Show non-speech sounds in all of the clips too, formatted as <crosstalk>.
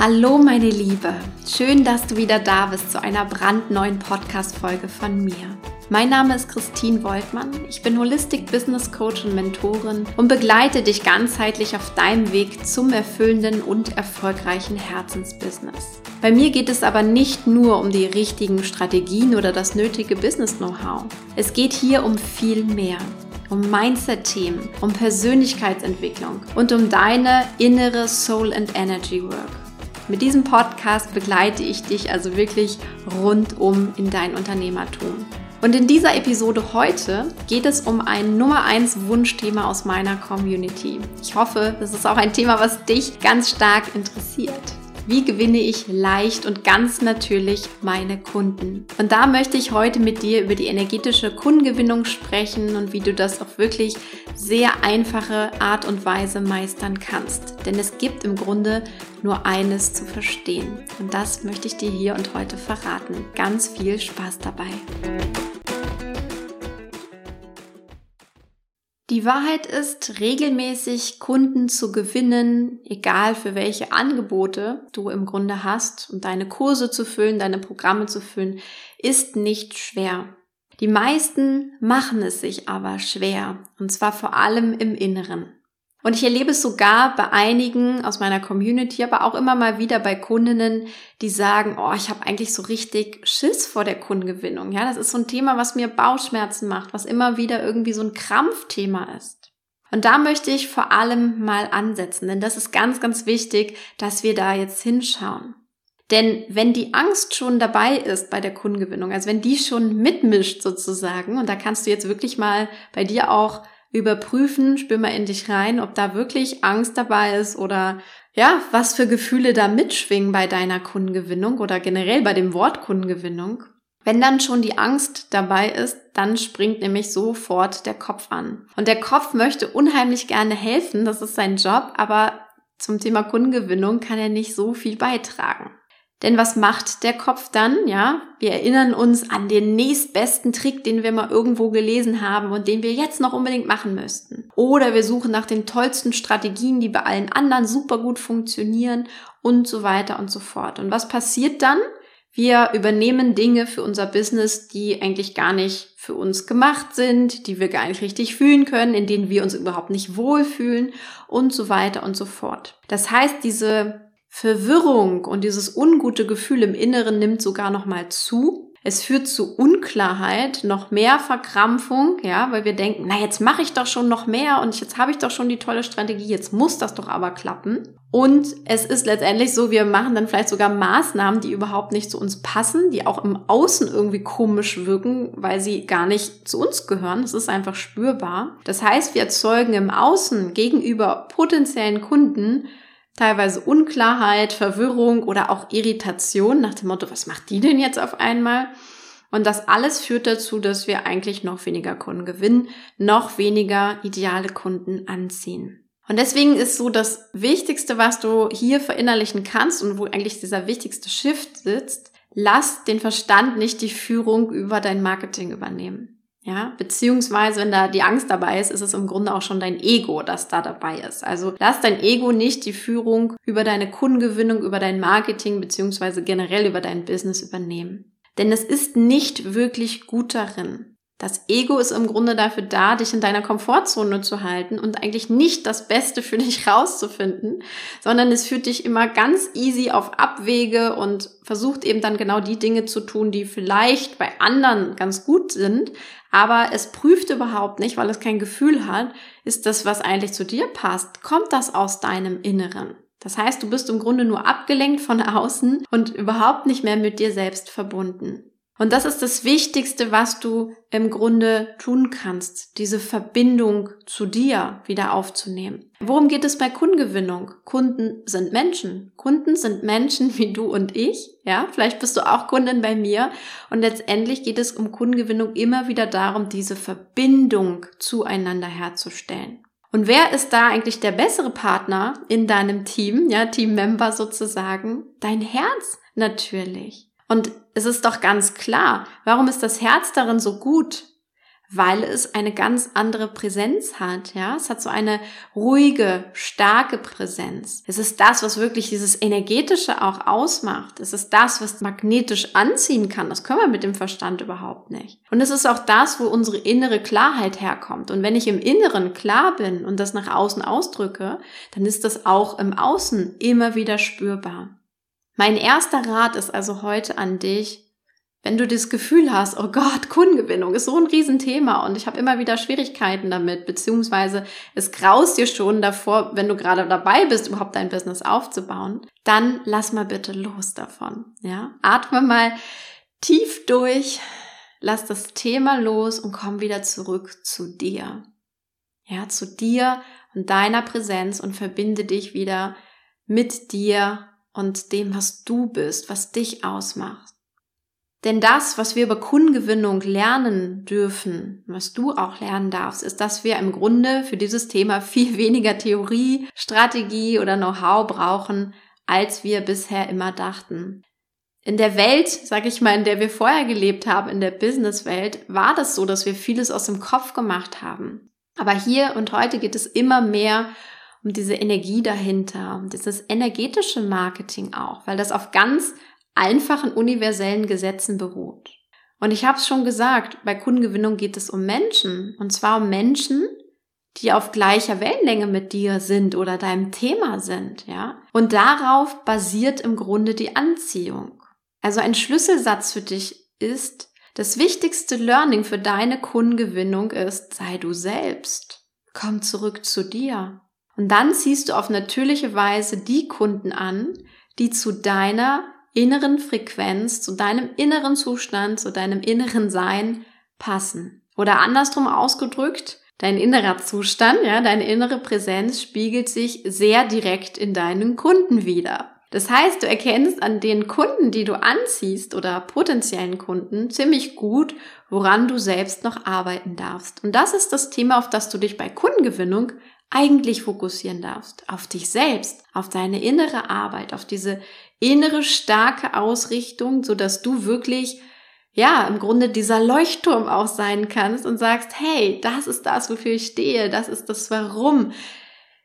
Hallo meine Liebe, schön, dass du wieder da bist zu einer brandneuen Podcast-Folge von mir. Mein Name ist Christine Woltmann, ich bin Holistic Business Coach und Mentorin und begleite dich ganzheitlich auf deinem Weg zum erfüllenden und erfolgreichen Herzensbusiness. Bei mir geht es aber nicht nur um die richtigen Strategien oder das nötige Business-Know-how. Es geht hier um viel mehr um Mindset-Themen, um Persönlichkeitsentwicklung und um deine innere Soul and Energy Work. Mit diesem Podcast begleite ich dich also wirklich rundum in dein Unternehmertum. Und in dieser Episode heute geht es um ein Nummer 1 Wunschthema aus meiner Community. Ich hoffe, das ist auch ein Thema, was dich ganz stark interessiert. Wie gewinne ich leicht und ganz natürlich meine Kunden? Und da möchte ich heute mit dir über die energetische Kundengewinnung sprechen und wie du das auf wirklich sehr einfache Art und Weise meistern kannst. Denn es gibt im Grunde nur eines zu verstehen. Und das möchte ich dir hier und heute verraten. Ganz viel Spaß dabei. Die Wahrheit ist, regelmäßig Kunden zu gewinnen, egal für welche Angebote du im Grunde hast und deine Kurse zu füllen, deine Programme zu füllen, ist nicht schwer. Die meisten machen es sich aber schwer, und zwar vor allem im Inneren. Und ich erlebe es sogar bei einigen aus meiner Community, aber auch immer mal wieder bei Kundinnen, die sagen, oh, ich habe eigentlich so richtig Schiss vor der Kundengewinnung. Ja, das ist so ein Thema, was mir Bauchschmerzen macht, was immer wieder irgendwie so ein Krampfthema ist. Und da möchte ich vor allem mal ansetzen, denn das ist ganz, ganz wichtig, dass wir da jetzt hinschauen. Denn wenn die Angst schon dabei ist bei der Kundengewinnung, also wenn die schon mitmischt sozusagen, und da kannst du jetzt wirklich mal bei dir auch überprüfen, spür mal in dich rein, ob da wirklich Angst dabei ist oder ja, was für Gefühle da mitschwingen bei deiner Kundengewinnung oder generell bei dem Wort Kundengewinnung. Wenn dann schon die Angst dabei ist, dann springt nämlich sofort der Kopf an. Und der Kopf möchte unheimlich gerne helfen, das ist sein Job, aber zum Thema Kundengewinnung kann er nicht so viel beitragen. Denn was macht der Kopf dann? Ja, wir erinnern uns an den nächstbesten Trick, den wir mal irgendwo gelesen haben und den wir jetzt noch unbedingt machen müssten. Oder wir suchen nach den tollsten Strategien, die bei allen anderen super gut funktionieren und so weiter und so fort. Und was passiert dann? Wir übernehmen Dinge für unser Business, die eigentlich gar nicht für uns gemacht sind, die wir gar nicht richtig fühlen können, in denen wir uns überhaupt nicht wohlfühlen und so weiter und so fort. Das heißt, diese Verwirrung und dieses ungute Gefühl im Inneren nimmt sogar noch mal zu. Es führt zu Unklarheit, noch mehr Verkrampfung, ja, weil wir denken, na jetzt mache ich doch schon noch mehr und jetzt habe ich doch schon die tolle Strategie, jetzt muss das doch aber klappen. Und es ist letztendlich so, wir machen dann vielleicht sogar Maßnahmen, die überhaupt nicht zu uns passen, die auch im Außen irgendwie komisch wirken, weil sie gar nicht zu uns gehören. Es ist einfach spürbar. Das heißt, wir erzeugen im Außen gegenüber potenziellen Kunden teilweise Unklarheit, Verwirrung oder auch Irritation nach dem Motto, was macht die denn jetzt auf einmal? Und das alles führt dazu, dass wir eigentlich noch weniger Kunden gewinnen, noch weniger ideale Kunden anziehen. Und deswegen ist so das Wichtigste, was du hier verinnerlichen kannst und wo eigentlich dieser wichtigste Shift sitzt, lass den Verstand nicht die Führung über dein Marketing übernehmen. Ja, beziehungsweise wenn da die Angst dabei ist, ist es im Grunde auch schon dein Ego, das da dabei ist. Also lass dein Ego nicht die Führung über deine Kundengewinnung, über dein Marketing, beziehungsweise generell über dein Business übernehmen. Denn es ist nicht wirklich gut darin. Das Ego ist im Grunde dafür da, dich in deiner Komfortzone zu halten und eigentlich nicht das Beste für <laughs> dich rauszufinden, sondern es führt dich immer ganz easy auf Abwege und versucht eben dann genau die Dinge zu tun, die vielleicht bei anderen ganz gut sind, aber es prüft überhaupt nicht, weil es kein Gefühl hat, ist das, was eigentlich zu dir passt, kommt das aus deinem Inneren. Das heißt, du bist im Grunde nur abgelenkt von außen und überhaupt nicht mehr mit dir selbst verbunden. Und das ist das Wichtigste, was du im Grunde tun kannst, diese Verbindung zu dir wieder aufzunehmen. Worum geht es bei Kundengewinnung? Kunden sind Menschen. Kunden sind Menschen <laughs> wie du und ich. Ja, vielleicht bist du auch Kundin bei mir. Und letztendlich geht es um Kundengewinnung immer wieder darum, diese Verbindung zueinander herzustellen. Und wer ist da eigentlich der bessere Partner in deinem Team, ja, Teammember sozusagen? Dein Herz natürlich. Und es ist doch ganz klar, warum ist das Herz darin so gut? weil es eine ganz andere Präsenz hat, ja. Es hat so eine ruhige, starke Präsenz. Es ist das, was wirklich dieses energetische auch ausmacht. Es ist das, was magnetisch anziehen kann. Das können wir mit dem Verstand überhaupt nicht. Und es ist auch das, wo unsere innere Klarheit herkommt. Und wenn ich im Inneren klar bin und das nach außen ausdrücke, dann ist das auch im Außen immer wieder spürbar. Mein erster Rat ist also heute an dich, wenn du das Gefühl hast, oh Gott, Kundengewinnung ist so ein Riesenthema und ich habe immer wieder Schwierigkeiten damit, beziehungsweise es graust dir schon davor, wenn du gerade dabei bist, überhaupt dein Business aufzubauen, dann lass mal bitte los davon. Ja, atme mal tief durch, lass das Thema los und komm wieder zurück zu dir. Ja, zu dir und deiner Präsenz und verbinde dich wieder mit dir und dem, was du bist, was dich ausmacht. Denn das, was wir über Kundengewinnung lernen dürfen, was du auch lernen darfst, ist, dass wir im Grunde für dieses Thema <laughs> viel weniger Theorie, Strategie oder Know-how brauchen, als wir bisher immer dachten. In der Welt, sag ich mal, in der wir vorher gelebt haben, in der Businesswelt, war das so, dass wir vieles aus dem Kopf gemacht haben. Aber hier und heute geht es immer mehr um diese Energie dahinter, um dieses energetische Marketing auch, weil das auf ganz einfachen universellen Gesetzen beruht. Und ich habe es schon gesagt, bei Kundengewinnung geht es um Menschen. Und zwar um Menschen, die auf gleicher Wellenlänge mit dir sind oder deinem Thema sind, ja. Und darauf basiert im Grunde die Anziehung. Also ein Schlüsselsatz für dich ist, das wichtigste Learning für deine Kundengewinnung ist, sei du selbst. Komm zurück zu dir. Und dann ziehst du auf natürliche Weise die Kunden an, die zu deiner inneren Frequenz, zu deinem inneren Zustand, zu deinem inneren Sein passen. Oder andersrum ausgedrückt, dein innerer Zustand, ja, deine innere Präsenz spiegelt sich sehr direkt in deinen Kunden wieder. Das heißt, du erkennst an den Kunden, die du anziehst oder potenziellen Kunden ziemlich gut, woran du selbst noch arbeiten darfst. Und das ist das Thema, auf das du dich bei Kundengewinnung eigentlich fokussieren darfst. Auf dich selbst, auf deine innere Arbeit, auf diese innere starke Ausrichtung, so dass du wirklich ja, im Grunde dieser Leuchtturm auch sein kannst und sagst, hey, das ist das, wofür ich stehe, das ist das Warum.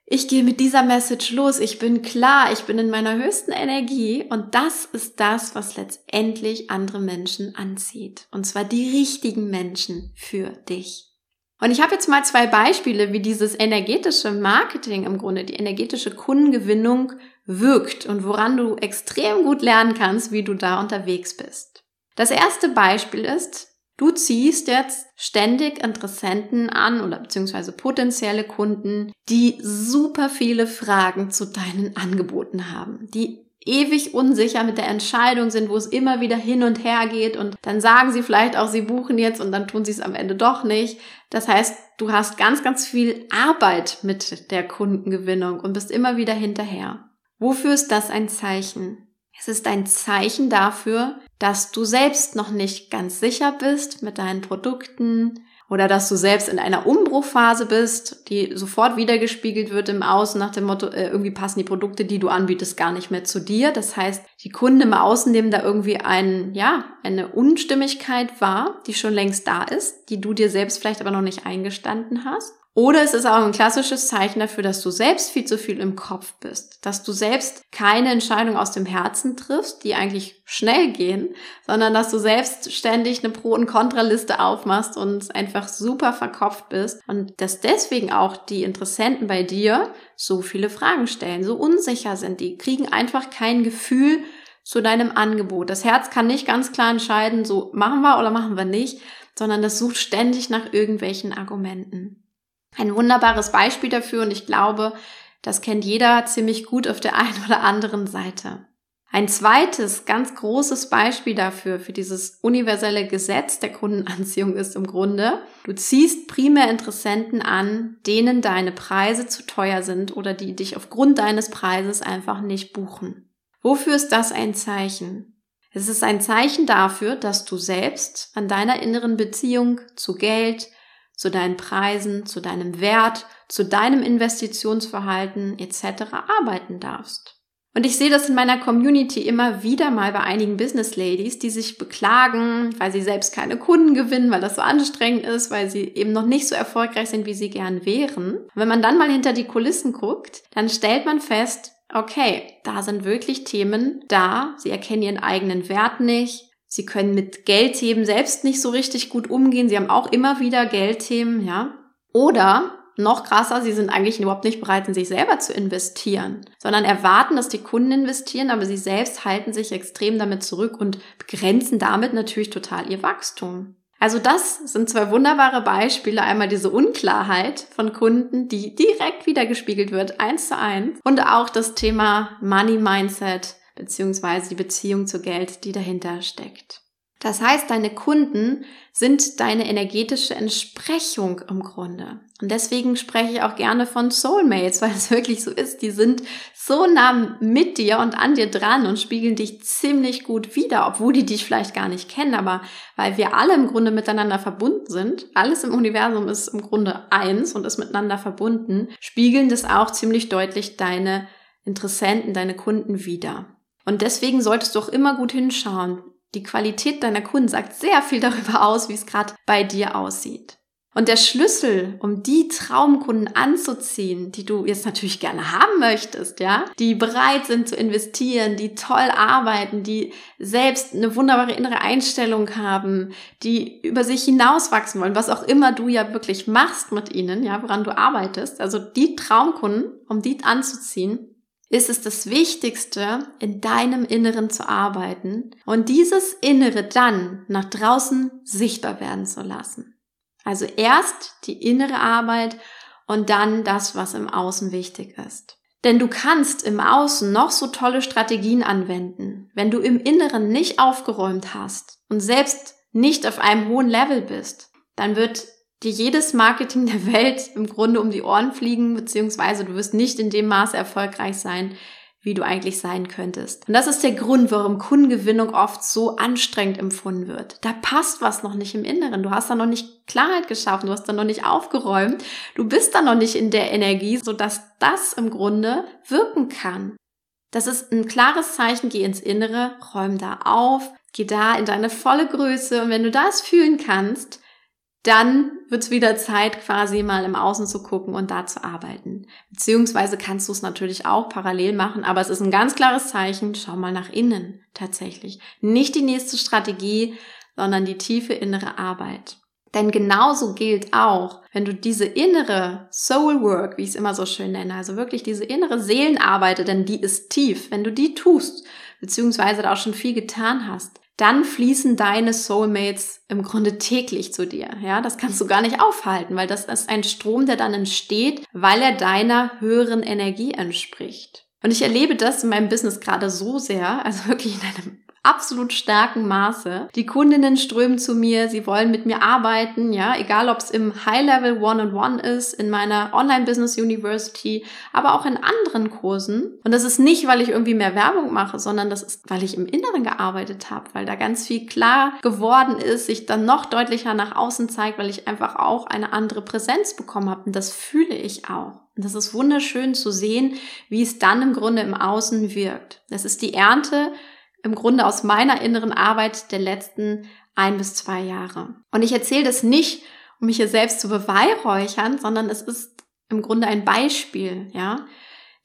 Ich gehe mit dieser Message los, ich bin klar, ich bin in meiner höchsten Energie und das ist das, was letztendlich andere Menschen anzieht. Und zwar die richtigen Menschen für dich. Und ich habe jetzt mal zwei Beispiele, wie dieses energetische Marketing im Grunde, die energetische Kundengewinnung wirkt und woran du extrem gut lernen kannst, wie du da unterwegs bist. Das erste Beispiel ist, du ziehst jetzt ständig Interessenten an oder beziehungsweise potenzielle Kunden, die super viele Fragen zu deinen Angeboten haben, die ewig unsicher mit der Entscheidung sind, wo es immer wieder hin und her geht und dann sagen sie vielleicht auch, sie buchen jetzt und dann tun sie es am Ende doch nicht. Das heißt, du hast ganz, ganz viel Arbeit mit der Kundengewinnung und bist immer wieder hinterher. Wofür ist das ein Zeichen? Es ist ein Zeichen dafür, dass du selbst noch nicht ganz sicher bist mit deinen Produkten oder dass du selbst in einer Umbruchphase bist, die sofort wiedergespiegelt wird im Außen nach dem Motto, äh, irgendwie passen die Produkte, die du anbietest, gar nicht mehr zu dir. Das heißt, die Kunden im Außen nehmen da irgendwie ein, ja, eine Unstimmigkeit wahr, die schon längst da ist, die du dir selbst vielleicht aber noch nicht eingestanden hast. Oder es ist auch ein klassisches Zeichen dafür, dass du selbst viel zu viel im Kopf bist, dass du selbst keine Entscheidung aus dem Herzen triffst, die eigentlich schnell gehen, sondern dass du selbst ständig eine Pro- und Kontraliste aufmachst und einfach super verkopft bist. Und dass deswegen auch die Interessenten bei dir so viele Fragen stellen, so unsicher sind, die kriegen einfach kein Gefühl zu deinem Angebot. Das Herz kann nicht ganz klar entscheiden, so machen wir oder machen wir nicht, sondern das sucht ständig nach irgendwelchen Argumenten ein wunderbares Beispiel dafür und ich glaube, das kennt jeder ziemlich gut auf der einen oder anderen Seite. Ein zweites ganz großes Beispiel dafür, für dieses universelle Gesetz der Kundenanziehung ist im Grunde, du ziehst primär Interessenten an, denen deine Preise zu teuer sind oder die dich aufgrund deines Preises einfach nicht buchen. Wofür ist das ein Zeichen? Es ist ein Zeichen dafür, dass du selbst an deiner inneren Beziehung zu Geld, zu deinen Preisen, zu deinem Wert, zu deinem Investitionsverhalten etc. arbeiten darfst. Und ich sehe das in meiner Community immer wieder mal bei einigen Business Ladies, die sich beklagen, weil sie selbst keine Kunden gewinnen, weil das so anstrengend ist, weil sie eben noch nicht so erfolgreich sind, wie sie gern wären. Und wenn man dann mal hinter die Kulissen guckt, dann stellt man fest, okay, da sind wirklich Themen da. Sie erkennen ihren eigenen Wert nicht. Sie können mit Geldthemen selbst nicht so richtig gut umgehen. Sie haben auch immer wieder Geldthemen, ja. Oder noch krasser, sie sind eigentlich überhaupt nicht bereit, in sich selber zu investieren, sondern erwarten, dass die Kunden investieren, aber sie selbst halten sich extrem damit zurück und begrenzen damit natürlich total ihr Wachstum. Also das sind zwei wunderbare Beispiele. Einmal diese Unklarheit von Kunden, die direkt wiedergespiegelt wird, eins zu eins. Und auch das Thema Money Mindset beziehungsweise die Beziehung zu Geld, die dahinter steckt. Das heißt, deine Kunden sind deine energetische Entsprechung im Grunde. Und deswegen spreche ich auch gerne von Soulmates, <laughs> weil es wirklich so ist. Die sind so nah mit dir und an dir dran und spiegeln dich ziemlich gut wider, obwohl die dich vielleicht gar nicht kennen. Aber weil wir alle im Grunde miteinander verbunden sind, alles im Universum ist im Grunde eins und ist miteinander verbunden, spiegeln das auch ziemlich deutlich deine Interessenten, deine Kunden wider. Und deswegen solltest du auch immer gut hinschauen, die Qualität deiner Kunden sagt sehr viel darüber aus, wie es gerade bei dir aussieht. Und der Schlüssel, um die Traumkunden anzuziehen, die du jetzt natürlich gerne haben möchtest, ja, die bereit sind zu investieren, die toll arbeiten, die selbst eine wunderbare innere Einstellung haben, die über sich hinauswachsen wollen, was auch immer du ja wirklich machst mit ihnen, ja, woran du arbeitest. Also die Traumkunden, um die anzuziehen, ist es das Wichtigste, in deinem Inneren zu arbeiten und dieses Innere dann nach draußen sichtbar werden zu lassen. Also erst die innere Arbeit und dann das, was im Außen wichtig ist. Denn du kannst im Außen noch so tolle Strategien anwenden. Wenn du im Inneren nicht aufgeräumt hast und selbst nicht auf einem hohen Level bist, dann wird dir jedes Marketing der Welt im Grunde um die Ohren fliegen, beziehungsweise du wirst nicht in dem Maße erfolgreich sein, wie du eigentlich sein könntest. Und das ist der Grund, warum Kundengewinnung oft so anstrengend empfunden wird. Da passt was noch nicht im Inneren. Du hast da noch nicht Klarheit geschaffen, du hast da noch nicht aufgeräumt. Du bist da noch nicht in der Energie, sodass das im Grunde wirken kann. Das ist ein klares Zeichen, geh ins Innere, räum da auf, geh da in deine volle Größe und wenn du das fühlen kannst, dann wird es wieder Zeit, quasi mal im Außen zu gucken und da zu arbeiten. Beziehungsweise kannst du es natürlich auch parallel machen, aber es ist ein ganz klares Zeichen, schau mal nach innen tatsächlich. Nicht die nächste Strategie, sondern die tiefe innere Arbeit. Denn genauso gilt auch, wenn du diese innere Soul Work, wie ich es immer so schön nenne, also wirklich diese innere Seelenarbeit, denn die ist tief, wenn du die tust, beziehungsweise da auch schon viel getan hast, dann fließen deine Soulmates im Grunde täglich zu dir. Ja, das kannst du gar nicht aufhalten, weil das ist ein Strom, der dann entsteht, weil er deiner höheren Energie entspricht. Und ich erlebe das in meinem Business gerade so sehr, also wirklich in einem absolut starken Maße. Die Kundinnen strömen zu mir, sie wollen mit mir arbeiten, ja, egal ob es im High-Level One-on-One ist, in meiner Online-Business University, aber auch in anderen Kursen. Und das ist nicht, weil ich irgendwie mehr Werbung mache, sondern das ist, weil ich im Inneren gearbeitet habe, weil da ganz viel klar geworden ist, sich dann noch deutlicher nach außen zeigt, weil ich einfach auch eine andere Präsenz bekommen habe. Und das fühle ich auch. Und das ist wunderschön zu sehen, wie es dann im Grunde im Außen wirkt. Das ist die Ernte im Grunde aus meiner inneren Arbeit der letzten ein bis zwei Jahre. Und ich erzähle das nicht, um mich hier selbst zu beweihräuchern, sondern es ist im Grunde ein Beispiel, ja.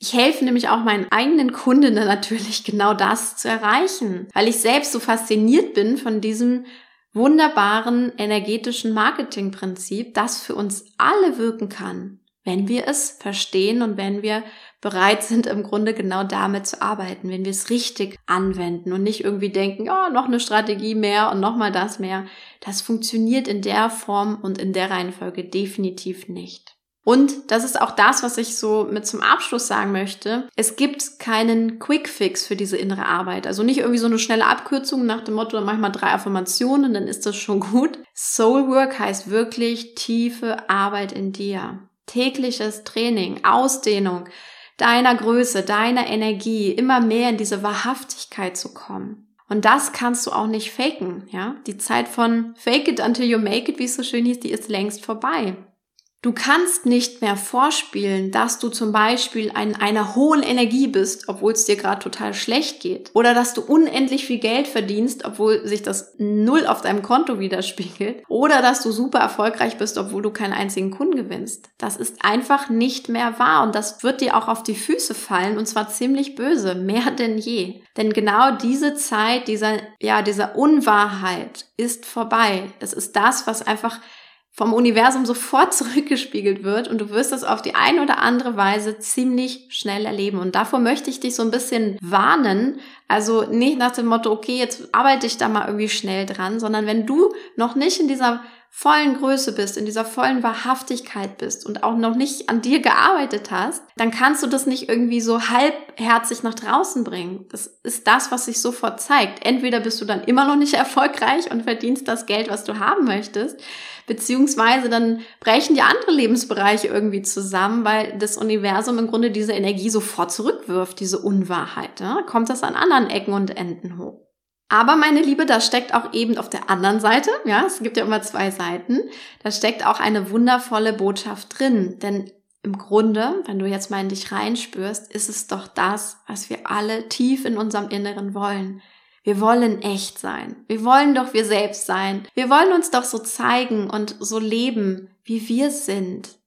Ich helfe nämlich auch meinen eigenen Kundinnen natürlich genau das zu erreichen, weil ich selbst so fasziniert bin von diesem wunderbaren energetischen Marketingprinzip, das für uns alle wirken kann, wenn wir es verstehen und wenn wir bereit sind, im Grunde genau damit zu arbeiten, wenn wir es richtig anwenden und nicht irgendwie denken, ja, noch eine Strategie mehr und nochmal das mehr. Das funktioniert in der Form und in der Reihenfolge definitiv nicht. Und das ist auch das, was ich so mit zum Abschluss sagen möchte. Es gibt keinen Quick-Fix für diese innere Arbeit. Also nicht irgendwie so eine schnelle Abkürzung nach dem Motto, manchmal drei Affirmationen, dann ist das schon gut. Soul Work heißt wirklich tiefe Arbeit in dir. Tägliches Training, Ausdehnung, deiner Größe, deiner Energie immer mehr in diese Wahrhaftigkeit zu kommen. Und das kannst du auch nicht faken, ja? Die Zeit von fake it until you make it, wie es so schön hieß, die ist längst vorbei. Du kannst nicht mehr vorspielen, dass du zum Beispiel in einer hohen Energie bist, obwohl es dir gerade total schlecht geht. Oder dass du unendlich viel Geld verdienst, obwohl sich das null auf deinem Konto widerspiegelt. Oder dass du super erfolgreich bist, obwohl du keinen einzigen Kunden gewinnst. Das ist einfach nicht mehr wahr und das wird dir auch auf die Füße fallen und zwar ziemlich böse, mehr denn je. Denn genau diese Zeit dieser, ja, dieser Unwahrheit ist vorbei. Es ist das, was einfach vom Universum sofort <laughs> zurückgespiegelt wird und du wirst das auf die eine oder andere Weise ziemlich schnell erleben. Und davor möchte ich dich so ein bisschen warnen. Also nicht nach dem Motto, okay, jetzt arbeite ich da mal irgendwie schnell dran, sondern wenn du noch nicht in dieser vollen Größe bist, in dieser vollen Wahrhaftigkeit bist und auch noch nicht an dir gearbeitet hast, dann kannst du das nicht irgendwie so halbherzig nach draußen bringen. Das ist das, was sich sofort zeigt. Entweder bist du dann immer noch nicht <laughs> erfolgreich und verdienst das Geld, was du haben möchtest, beziehungsweise dann brechen die andere Lebensbereiche irgendwie zusammen, weil das Universum im Grunde diese Energie sofort zurückwirft, diese Unwahrheit. Ja? Kommt das an anderen Ecken und Enden hoch. Aber meine Liebe, da steckt auch eben auf der anderen Seite, ja, es gibt ja immer zwei Seiten, da steckt auch eine wundervolle Botschaft drin. Denn im Grunde, wenn du jetzt mal in dich reinspürst, ist es doch das, was wir alle tief in unserem Inneren wollen. Wir wollen echt sein. Wir wollen doch wir selbst sein. Wir wollen uns doch so zeigen und so leben, wie wir sind.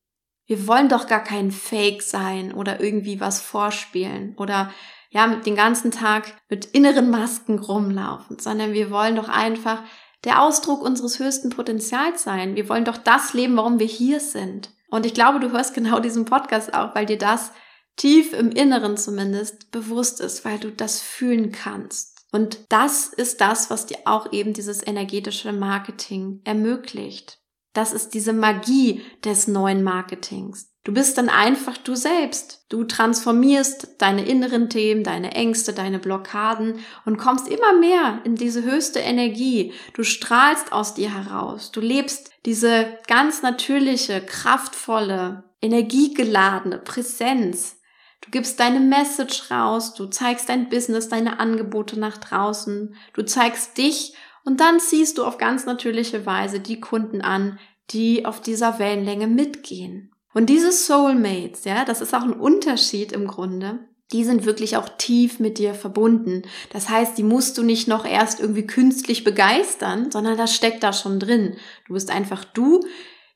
Wir wollen doch gar kein Fake sein oder irgendwie was vorspielen oder ja, mit den ganzen Tag mit inneren Masken rumlaufen, sondern wir wollen doch einfach der Ausdruck unseres höchsten Potenzials sein. Wir wollen doch das leben, warum wir hier sind. Und ich glaube, du hörst genau diesen Podcast auch, weil dir das tief im Inneren zumindest bewusst ist, weil du das fühlen kannst. Und das ist das, was dir auch eben dieses energetische Marketing ermöglicht. Das ist diese Magie des neuen Marketings. Du bist dann einfach du selbst. Du transformierst deine inneren Themen, deine Ängste, deine Blockaden und kommst immer mehr in diese höchste Energie. Du strahlst aus dir heraus. Du lebst diese ganz natürliche, kraftvolle, energiegeladene Präsenz. Du gibst deine Message raus, du zeigst dein Business, deine Angebote nach draußen, du zeigst dich und dann ziehst du auf ganz natürliche Weise die Kunden an, die auf dieser Wellenlänge mitgehen. Und diese Soulmates, ja, das ist auch ein Unterschied im Grunde. Die sind wirklich auch tief mit dir verbunden. Das heißt, die musst du nicht noch erst irgendwie künstlich begeistern, sondern das steckt da schon drin. Du bist einfach du.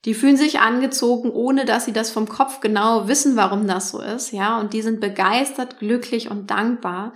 Die fühlen sich angezogen, ohne dass sie das vom Kopf genau wissen, warum das so ist, ja. Und die sind begeistert, glücklich und dankbar,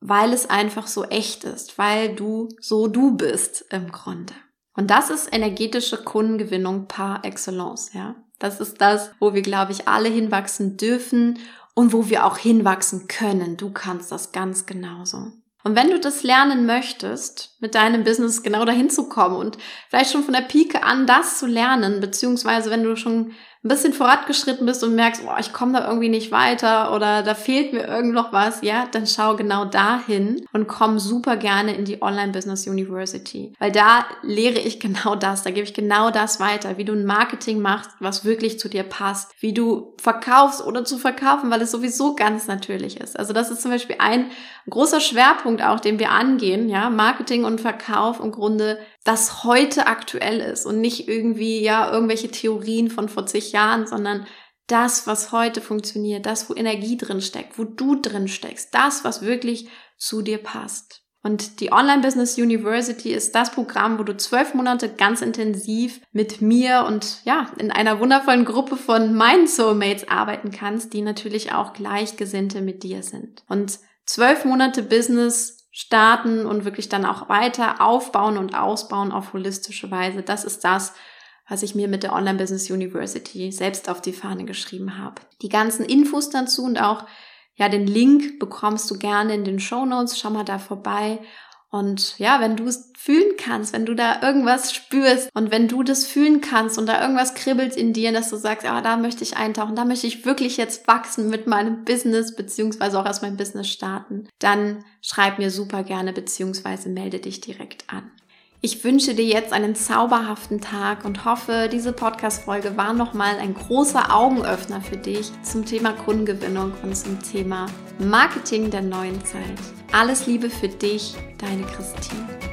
weil es einfach so echt ist, weil du so du bist im Grunde. Und das ist energetische Kundengewinnung par excellence, ja. Das ist das, wo wir, glaube ich, alle hinwachsen dürfen und wo wir auch hinwachsen können. Du kannst das ganz genauso. Und wenn du das lernen möchtest, mit deinem Business genau dahin zu kommen und vielleicht schon von der Pike an das zu lernen, beziehungsweise wenn du schon ein bisschen vorangeschritten bist und merkst, oh, ich komme da irgendwie nicht weiter oder da fehlt mir irgend noch was, ja, dann schau genau dahin und komm super gerne in die Online Business University, weil da lehre ich <laughs> genau das, da gebe ich genau das weiter, wie du ein Marketing machst, was wirklich zu dir passt, wie du verkaufst oder zu verkaufen, weil es sowieso ganz natürlich ist. Also das ist zum Beispiel ein großer Schwerpunkt auch, den wir angehen, ja, Marketing und Verkauf im Grunde das heute aktuell ist und nicht irgendwie, ja, irgendwelche Theorien von vor zig Jahren, sondern das, was heute funktioniert, das, wo Energie drin steckt, wo du drin steckst, das, was wirklich zu dir passt. Und die Online Business University ist das Programm, wo du zwölf Monate ganz intensiv mit mir und ja, in einer wundervollen Gruppe von meinen Soulmates arbeiten kannst, die natürlich auch Gleichgesinnte mit dir sind. Und zwölf Monate Business starten und wirklich dann auch weiter aufbauen und ausbauen auf holistische Weise. Das ist das, was ich mir mit der Online Business University selbst auf die Fahne geschrieben habe. Die ganzen Infos dazu und auch ja, den Link bekommst du gerne in den Show Notes. Schau mal da vorbei. Und ja, wenn du es fühlen kannst, wenn du da irgendwas spürst und wenn du das fühlen kannst und da irgendwas kribbelt in dir, dass du sagst, ah, da möchte ich eintauchen, da möchte ich wirklich jetzt wachsen mit meinem Business, beziehungsweise auch erst mein Business starten, dann schreib mir super gerne, beziehungsweise melde dich direkt an. Ich wünsche dir jetzt einen zauberhaften Tag und hoffe, diese Podcast-Folge war nochmal ein großer Augenöffner für dich zum Thema Kundengewinnung und zum Thema Marketing der neuen Zeit. Alles Liebe für dich, deine Christine.